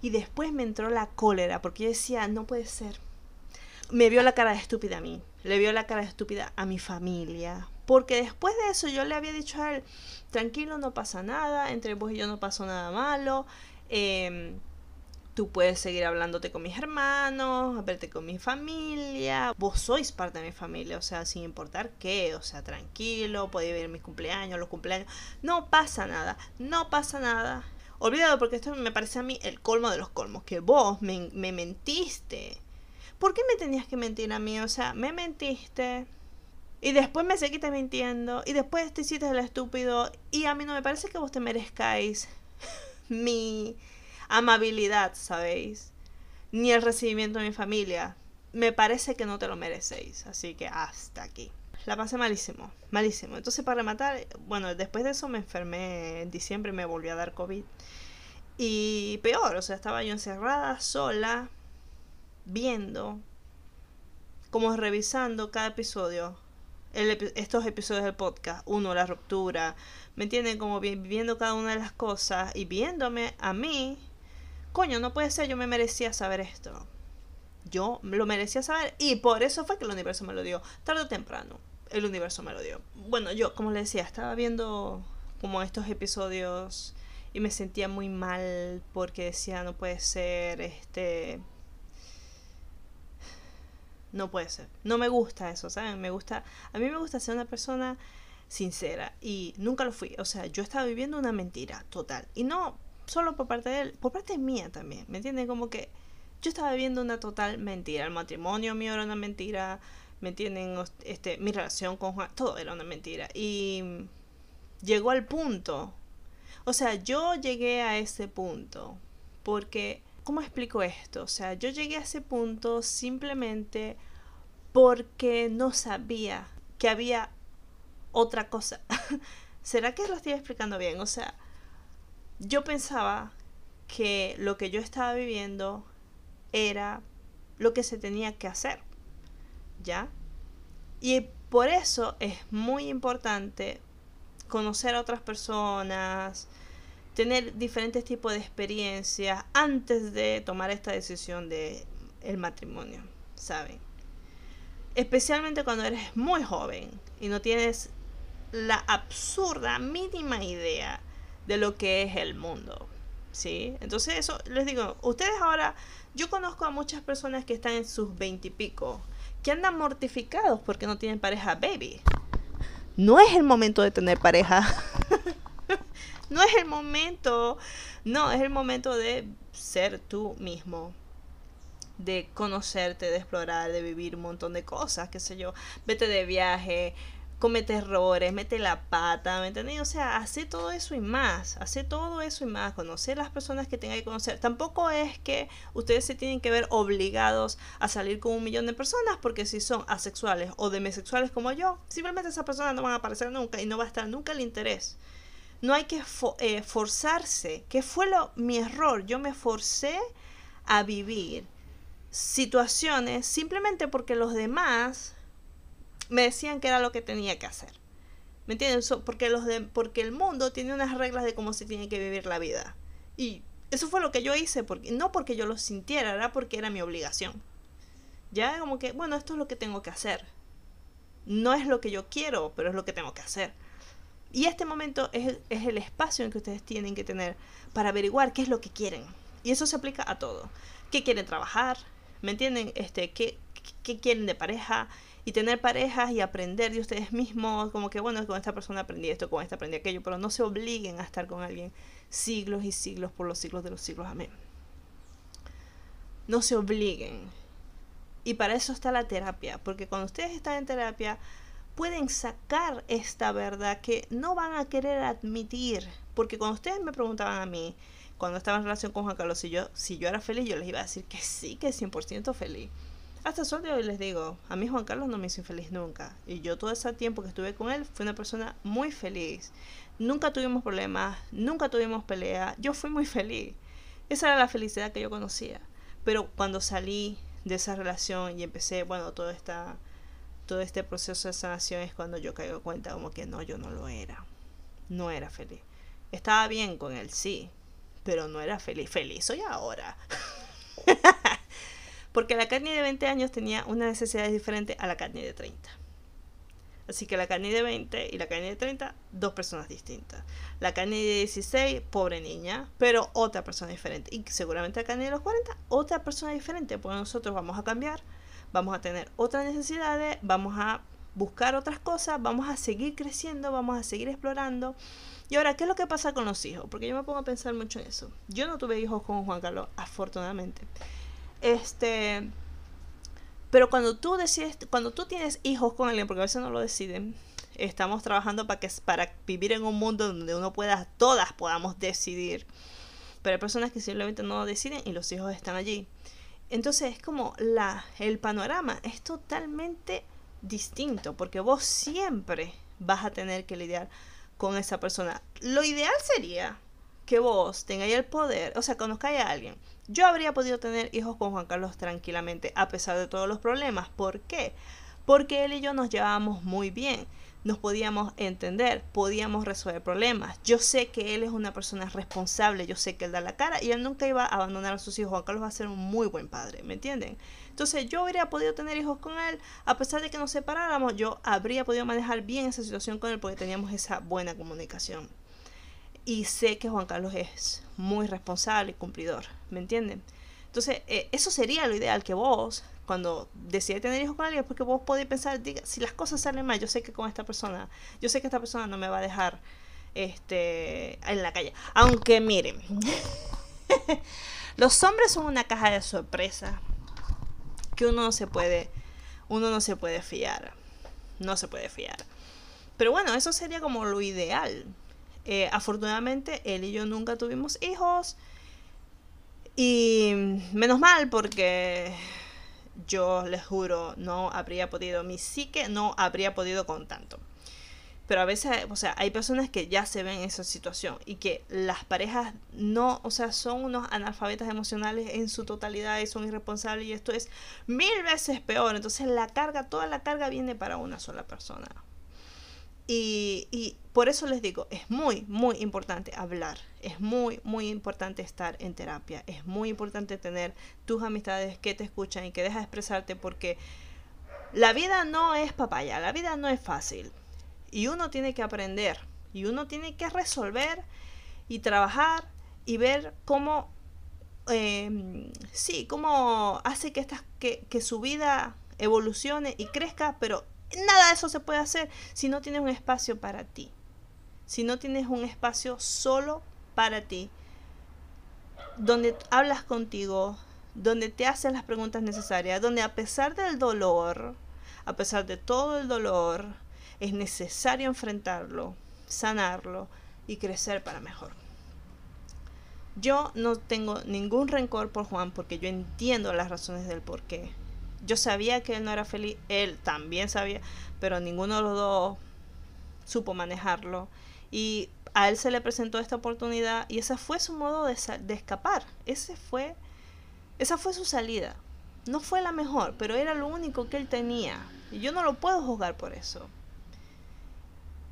[SPEAKER 1] Y después me entró la cólera, porque yo decía, no puede ser. Me vio la cara de estúpida a mí, le vio la cara de estúpida a mi familia, porque después de eso yo le había dicho a él, tranquilo, no pasa nada, entre vos y yo no pasó nada malo. Em, tú puedes seguir hablándote con mis hermanos, verte con mi familia. Vos sois parte de mi familia, o sea, sin importar qué, o sea, tranquilo, podéis ver mis cumpleaños, los cumpleaños. No pasa nada, no pasa nada. Olvídalo porque esto me parece a mí el colmo de los colmos, que vos me, me mentiste. ¿Por qué me tenías que mentir a mí? O sea, me mentiste, y después me seguiste mintiendo. Y después te hiciste el estúpido. Y a mí no me parece que vos te merezcáis [LAUGHS] mi amabilidad, ¿sabéis? Ni el recibimiento de mi familia. Me parece que no te lo merecéis. Así que hasta aquí. La pasé malísimo, malísimo. Entonces para rematar, bueno, después de eso me enfermé en diciembre me volvió a dar COVID. Y peor, o sea, estaba yo encerrada, sola, viendo, como revisando cada episodio estos episodios del podcast. Uno, la ruptura. ¿Me entienden? Como viviendo cada una de las cosas y viéndome a mí. Coño, no puede ser, yo me merecía saber esto. Yo lo merecía saber y por eso fue que el universo me lo dio. Tarde o temprano, el universo me lo dio. Bueno, yo, como les decía, estaba viendo como estos episodios y me sentía muy mal porque decía, no puede ser, este... No puede ser. No me gusta eso, ¿saben? Me gusta... A mí me gusta ser una persona sincera y nunca lo fui. O sea, yo estaba viviendo una mentira total. Y no solo por parte de él, por parte mía también. ¿Me entienden? Como que yo estaba viviendo una total mentira. El matrimonio mío era una mentira. ¿Me entienden? Este, mi relación con Juan, todo era una mentira. Y llegó al punto. O sea, yo llegué a ese punto porque, ¿cómo explico esto? O sea, yo llegué a ese punto simplemente porque no sabía que había otra cosa. [LAUGHS] ¿Será que lo estoy explicando bien? O sea, yo pensaba que lo que yo estaba viviendo era lo que se tenía que hacer. ¿Ya? Y por eso es muy importante conocer a otras personas, tener diferentes tipos de experiencias antes de tomar esta decisión de el matrimonio, ¿saben? Especialmente cuando eres muy joven y no tienes la absurda mínima idea de lo que es el mundo. ¿Sí? Entonces eso les digo, ustedes ahora, yo conozco a muchas personas que están en sus veintipico, que andan mortificados porque no tienen pareja, baby. No es el momento de tener pareja. [LAUGHS] no es el momento. No, es el momento de ser tú mismo. De conocerte, de explorar, de vivir un montón de cosas, qué sé yo. Vete de viaje, comete errores, mete la pata, ¿me entendés? O sea, hace todo eso y más, hace todo eso y más, conocer las personas que tengan que conocer. Tampoco es que ustedes se tienen que ver obligados a salir con un millón de personas, porque si son asexuales o demisexuales como yo, simplemente esas personas no van a aparecer nunca y no va a estar nunca el interés. No hay que eh, forzarse, que fue lo, mi error, yo me forcé a vivir situaciones simplemente porque los demás me decían que era lo que tenía que hacer. ¿Me entienden? porque, los porque el mundo tiene unas reglas de cómo se tiene que vivir la vida. Y eso fue lo que yo hice, porque, no porque yo lo sintiera, era porque era mi obligación. Ya como que, bueno, esto es lo que tengo que hacer. No es lo que yo quiero, pero es lo que tengo que hacer. Y este momento es, el espacio en que ustedes tienen que tener para averiguar qué es lo que quieren. Y eso se aplica a todo. ¿Qué quieren trabajar? ¿Me entienden? Este, ¿qué, qué quieren de pareja? y tener parejas y aprender de ustedes mismos, como que bueno, con esta persona aprendí esto, con esta aprendí aquello, pero no se obliguen a estar con alguien siglos y siglos por los siglos de los siglos. Amén. No se obliguen. Y para eso está la terapia, porque cuando ustedes están en terapia pueden sacar esta verdad que no van a querer admitir, porque cuando ustedes me preguntaban a mí, cuando estaba en relación con Juan Carlos, si yo, si yo era feliz, yo les iba a decir que sí, que 100% feliz. Hasta el sol de hoy les digo, a mí Juan Carlos no me hizo infeliz nunca. Y yo todo ese tiempo que estuve con él fui una persona muy feliz. Nunca tuvimos problemas, nunca tuvimos pelea. Yo fui muy feliz. Esa era la felicidad que yo conocía. Pero cuando salí de esa relación y empecé, bueno, todo, esta, todo este proceso de sanación es cuando yo caigo cuenta como que no, yo no lo era. No era feliz. Estaba bien con él, sí, pero no era feliz. Feliz soy ahora. [LAUGHS] Porque la carne de 20 años tenía una necesidad diferente a la carne de 30. Así que la carne de 20 y la carne de 30, dos personas distintas. La carne de 16, pobre niña, pero otra persona diferente. Y seguramente la carne de los 40, otra persona diferente. Porque nosotros vamos a cambiar, vamos a tener otras necesidades, vamos a buscar otras cosas, vamos a seguir creciendo, vamos a seguir explorando. Y ahora, ¿qué es lo que pasa con los hijos? Porque yo me pongo a pensar mucho en eso. Yo no tuve hijos con Juan Carlos, afortunadamente. Este, pero cuando tú decides, cuando tú tienes hijos con alguien, porque a veces no lo deciden, estamos trabajando para que para vivir en un mundo donde uno pueda, todas podamos decidir. Pero hay personas que simplemente no deciden y los hijos están allí. Entonces es como la, el panorama es totalmente distinto, porque vos siempre vas a tener que lidiar con esa persona. Lo ideal sería que vos tengáis el poder, o sea, conozcáis a alguien yo habría podido tener hijos con Juan Carlos tranquilamente, a pesar de todos los problemas. ¿Por qué? Porque él y yo nos llevábamos muy bien, nos podíamos entender, podíamos resolver problemas. Yo sé que él es una persona responsable, yo sé que él da la cara y él nunca iba a abandonar a sus hijos. Juan Carlos va a ser un muy buen padre, ¿me entienden? Entonces yo habría podido tener hijos con él, a pesar de que nos separáramos, yo habría podido manejar bien esa situación con él porque teníamos esa buena comunicación. y sé que Juan Carlos es muy responsable y cumplidor, ¿me entienden? Entonces, eh, eso sería lo ideal que vos, cuando decidáis tener hijos con alguien, porque vos podéis pensar, diga, si las cosas salen mal, yo sé que con esta persona, yo sé que esta persona no me va a dejar este, en la calle. Aunque miren, [LAUGHS] los hombres son una caja de sorpresa que uno no se puede, uno no se puede fiar, no se puede fiar. Pero bueno, eso sería como lo ideal. Eh, afortunadamente, él y yo nunca tuvimos hijos. Y menos mal porque yo les juro, no habría podido, mi psique no habría podido con tanto. Pero a veces, o sea, hay personas que ya se ven en esa situación y que las parejas no, o sea, son unos analfabetas emocionales en su totalidad y son irresponsables y esto es mil veces peor. Entonces la carga, toda la carga viene para una sola persona. Y, y, por eso les digo, es muy, muy importante hablar, es muy, muy importante estar en terapia, es muy importante tener tus amistades que te escuchan y que dejas expresarte porque la vida no es papaya, la vida no es fácil. Y uno tiene que aprender, y uno tiene que resolver y trabajar y ver cómo, eh, sí, cómo hace que, esta, que, que su vida evolucione y crezca, pero Nada de eso se puede hacer si no tienes un espacio para ti. Si no tienes un espacio solo para ti. Donde hablas contigo, donde te haces las preguntas necesarias, donde a pesar del dolor, a pesar de todo el dolor, es necesario enfrentarlo, sanarlo y crecer para mejor. Yo no tengo ningún rencor por Juan porque yo entiendo las razones del por qué yo sabía que él no era feliz, él también sabía, pero ninguno de los dos supo manejarlo. Y a él se le presentó esta oportunidad y ese fue su modo de, de escapar. Ese fue, esa fue su salida. No fue la mejor, pero era lo único que él tenía. Y yo no lo puedo juzgar por eso.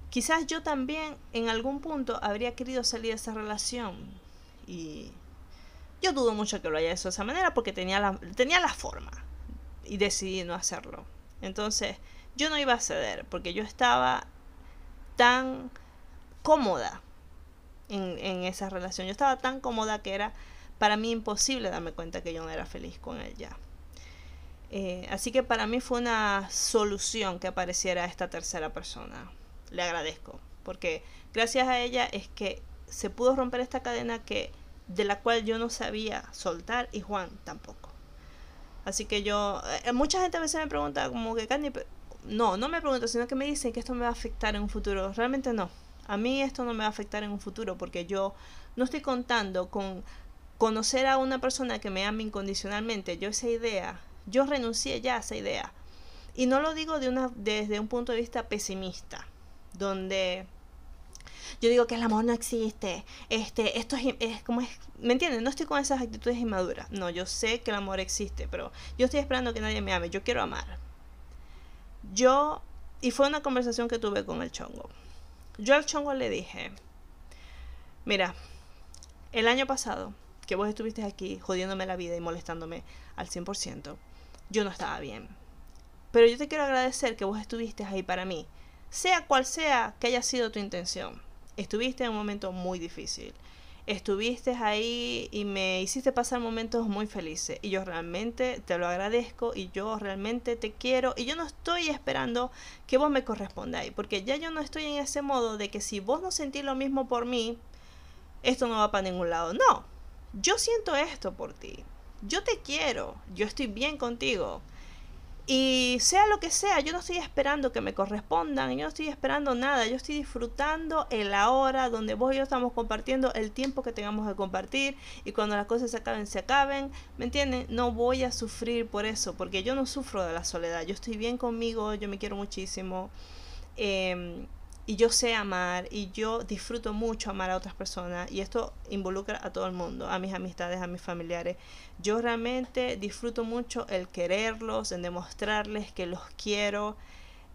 [SPEAKER 1] Quizás yo también en algún punto habría querido salir de esa relación. Y yo dudo mucho que lo haya hecho de esa manera porque tenía la, tenía la forma y decidí no hacerlo. Entonces, yo no iba a ceder porque yo estaba tan cómoda en, esa relación. Yo estaba tan cómoda que era para mí imposible darme cuenta que yo no era feliz con él ya. Eh, así que para mí fue una solución que apareciera esta tercera persona. Le agradezco, porque gracias a ella es que se pudo romper esta cadena que de la cual yo no sabía soltar y Juan tampoco. Así que yo, eh, mucha gente a veces me pregunta como que Candy, no, no me pregunta, sino que me dicen que esto me va a afectar en un futuro. Realmente no. A mí esto no me va a afectar en un futuro porque yo no estoy contando con conocer a una persona que me ame incondicionalmente. Yo esa idea, yo renuncié ya a esa idea. Y no lo digo de una, desde un punto de vista pesimista, donde yo digo que el amor no existe, este, esto es, como es, ¿me entienden? No estoy con esas actitudes inmaduras, no, yo sé que el amor existe, pero yo estoy esperando que nadie me ame, yo quiero amar. Yo, y fue una conversación que tuve con el chongo, yo al chongo le dije, mira, el año pasado, que vos estuviste aquí jodiéndome la vida y molestándome al 100%, yo no estaba bien. Pero yo te quiero agradecer que vos estuviste ahí para mí, sea cual sea que haya sido tu intención estuviste en un momento muy difícil. Estuviste ahí y me hiciste pasar momentos muy felices. Y yo realmente te lo agradezco y yo realmente te quiero. Y yo no estoy esperando que vos me correspondáis. Porque ya yo no estoy en ese modo de que si vos no sentís lo mismo por mí, esto no va para ningún lado. No, yo siento esto por ti. Yo te quiero. Yo estoy bien contigo. Y sea lo que sea, yo no estoy esperando que me correspondan, yo no estoy esperando nada, yo estoy disfrutando el ahora donde vos y yo estamos compartiendo el tiempo que tengamos que compartir y cuando las cosas se acaben, se acaben, ¿me entienden? No voy a sufrir por eso, porque yo no sufro de la soledad, yo estoy bien conmigo, yo me quiero muchísimo. Eh, y yo sé amar y yo disfruto mucho amar a otras personas y esto involucra a todo el mundo, a mis amistades, a mis familiares. Yo realmente disfruto mucho el quererlos, en demostrarles que los quiero.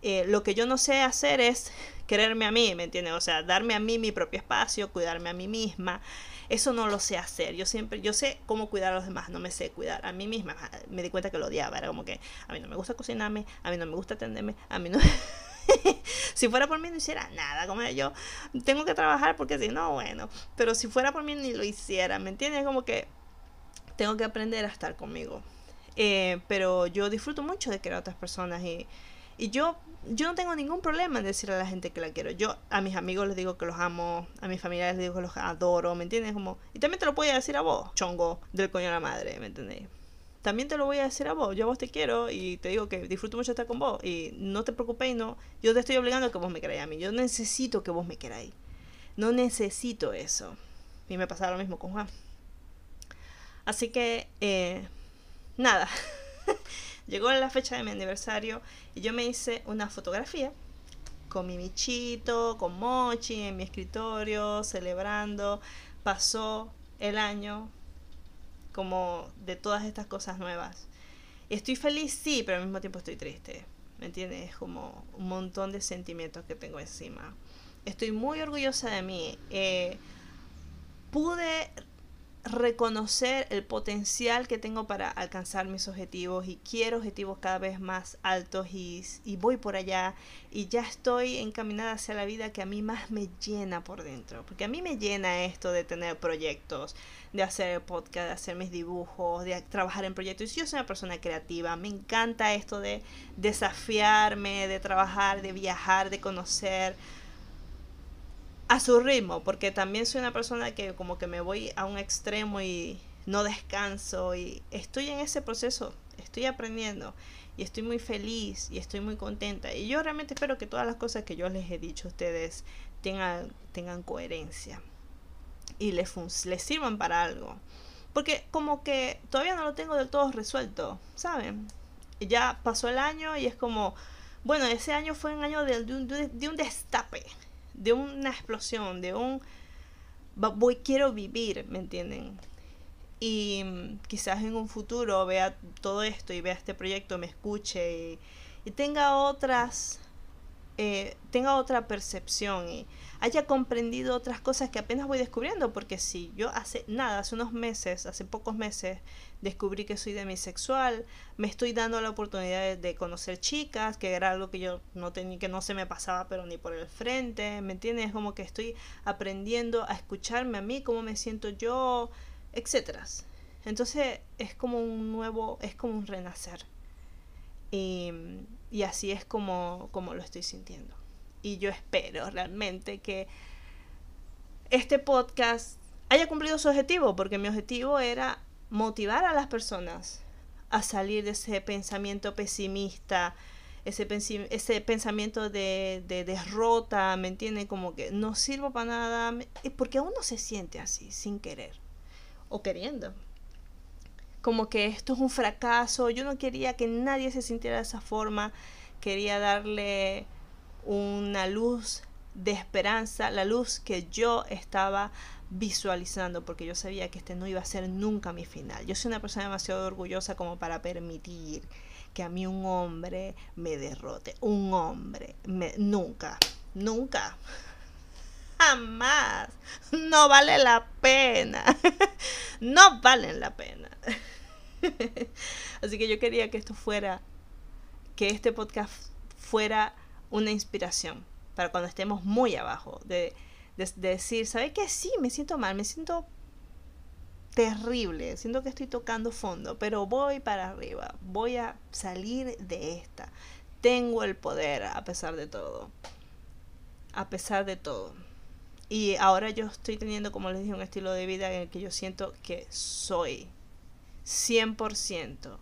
[SPEAKER 1] Eh, lo que yo no sé hacer es [LAUGHS] quererme a mí, ¿me entiendes? O sea, darme a mí mi propio espacio, cuidarme a mí misma. Eso no lo sé hacer. Yo siempre, yo sé cómo cuidar a los demás, no me sé cuidar a mí misma. Me di cuenta que lo odiaba, era como que a mí no me gusta cocinarme, a mí no me gusta atenderme, a mí no... [LAUGHS] [LAUGHS] si fuera por mí no hiciera nada, como yo tengo que trabajar porque si no, bueno, pero si fuera por mí ni lo hiciera, ¿me entiendes? Como que tengo que aprender a estar conmigo. Eh, pero yo disfruto mucho de querer a otras personas y, y yo, yo no tengo ningún problema en decirle a la gente que la quiero. Yo a mis amigos les digo que los amo, a mis familiares les digo que los adoro, ¿me entiendes? Como, y también te lo voy a decir a vos, chongo del coño a la madre, ¿me entendéis? También te lo voy a decir a vos, yo a vos te quiero y te digo que disfruto mucho estar con vos y no te preocupéis, no, yo te estoy obligando a que vos me queráis a mí, yo necesito que vos me queráis, no necesito eso. Y me pasaba lo mismo con Juan. Así que, eh, nada, [LAUGHS] llegó la fecha de mi aniversario y yo me hice una fotografía con mi michito, con Mochi en mi escritorio, celebrando. Pasó el año como de todas estas cosas nuevas. Estoy feliz, sí, pero al mismo tiempo estoy triste. ¿Me entiendes? Es como un montón de sentimientos que tengo encima. Estoy muy orgullosa de mí. Eh, pude reconocer el potencial que tengo para alcanzar mis objetivos y quiero objetivos cada vez más altos y, voy por allá y ya estoy encaminada hacia la vida que a mí más me llena por dentro, porque a mí me llena esto de tener proyectos, de hacer podcast, de hacer mis dibujos, de trabajar en proyectos. Yo soy una persona creativa, me encanta esto de desafiarme, de trabajar, de viajar, de conocer a su ritmo, porque también soy una persona que como que me voy a un extremo y no descanso y estoy en ese proceso, estoy aprendiendo y estoy muy feliz y estoy muy contenta y yo realmente espero que todas las cosas que yo les he dicho a ustedes tengan, tengan coherencia y les, les sirvan para algo. Porque como que todavía no lo tengo del todo resuelto, ¿saben? Ya pasó el año y es como, bueno, ese año fue un año de, de un destape de una explosión, de un voy quiero vivir, ¿me entienden? Y mm, quizás en un futuro vea todo esto y vea este proyecto, me escuche y, tenga otras eh, tenga otra percepción y haya comprendido otras cosas que apenas voy descubriendo, porque si yo hace nada, hace unos meses, hace pocos meses, descubrí que soy demisexual, me estoy dando la oportunidad de, conocer chicas, que era algo que yo no tenía, que no se me pasaba pero ni por el frente, ¿me entiendes? Como que estoy aprendiendo a escucharme a mí, cómo me siento yo, etcétera. Entonces es como un nuevo, es como un renacer. Y, y así es como, como lo estoy sintiendo. Y yo espero realmente que este podcast haya cumplido su objetivo, porque mi objetivo era motivar a las personas a salir de ese pensamiento pesimista, ese, ese pensamiento de, de, derrota, ¿me entienden? Como que no sirvo para nada, porque uno se siente así, sin querer o queriendo. Como que esto es un fracaso, yo no quería que nadie se sintiera de esa forma, quería darle una luz de esperanza, la luz que yo estaba visualizando porque yo sabía que este no iba a ser nunca mi final. Yo soy una persona demasiado orgullosa como para permitir que a mí un hombre me derrote. Un hombre, nunca, nunca, jamás. No vale la pena. [LAUGHS] no valen la pena. [LAUGHS] Así que yo quería que esto fuera, que este podcast fuera una inspiración para cuando estemos muy abajo, de de, decir, ¿sabe qué? Sí, me siento mal, me siento terrible, siento que estoy tocando fondo, pero voy para arriba, voy a salir de esta. Tengo el poder a pesar de todo. A pesar de todo. Y ahora yo estoy teniendo, como les dije, un estilo de vida en el que yo siento que soy 100%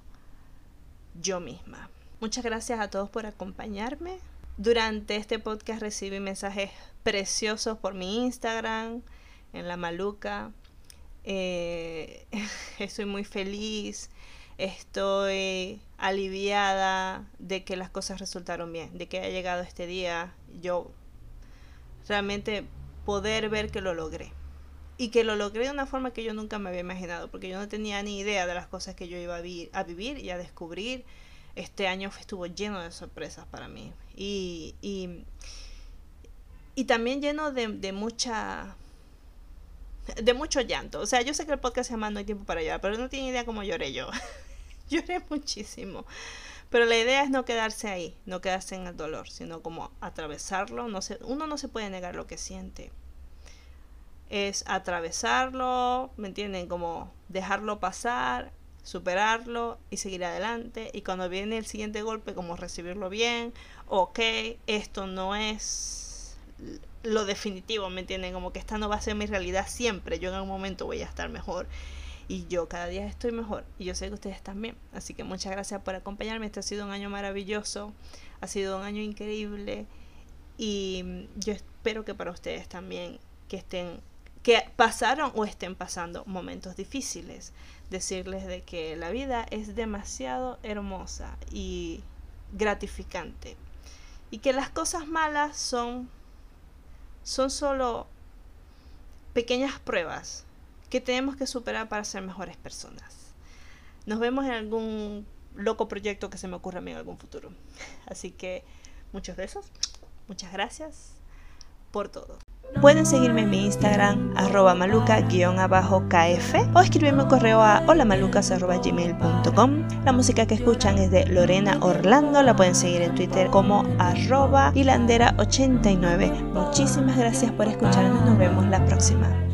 [SPEAKER 1] yo misma. Muchas gracias a todos por acompañarme. Durante este podcast recibí mensajes preciosos por mi Instagram, en la maluca. Eh, [LAUGHS] estoy muy feliz, estoy aliviada de que las cosas resultaron bien, de que haya llegado este día. Yo realmente poder ver que lo logré. Y que lo logré de una forma que yo nunca me había imaginado, porque yo no tenía ni idea de las cosas que yo iba a, a vivir y a descubrir este año estuvo lleno de sorpresas para mí. Y, y, también lleno de, de, mucha de mucho llanto. O sea, yo sé que el podcast se llama No hay tiempo para llorar, pero no tiene idea cómo lloré yo. [LAUGHS] lloré muchísimo. Pero la idea es no quedarse ahí, no quedarse en el dolor, sino como atravesarlo. No se, uno no se puede negar lo que siente. Es atravesarlo, ¿me entienden? Como dejarlo pasar, superarlo y seguir adelante. Y cuando viene el siguiente golpe, como recibirlo bien. Ok, esto no es lo definitivo, ¿me entienden? Como que esta no va a ser mi realidad siempre. Yo en algún momento voy a estar mejor y yo cada día estoy mejor y yo sé que ustedes también. Así que muchas gracias por acompañarme. Este ha sido un año maravilloso, ha sido un año increíble y yo espero que para ustedes también que estén que pasaron o estén pasando momentos difíciles, decirles de que la vida es demasiado hermosa y gratificante y que las cosas malas son son solo pequeñas pruebas que tenemos que superar para ser mejores personas. Nos vemos en algún loco proyecto que se me ocurra a mí en algún futuro. [LAUGHS] Así que muchos besos, muchas gracias por todo. Pueden seguirme en mi Instagram, arroba maluca-kf o escribirme un correo a holamalucas.gmail.com. La música que escuchan es de Lorena Orlando, la pueden seguir en Twitter como arroba hilandera89. Muchísimas gracias por escucharnos, nos vemos la próxima.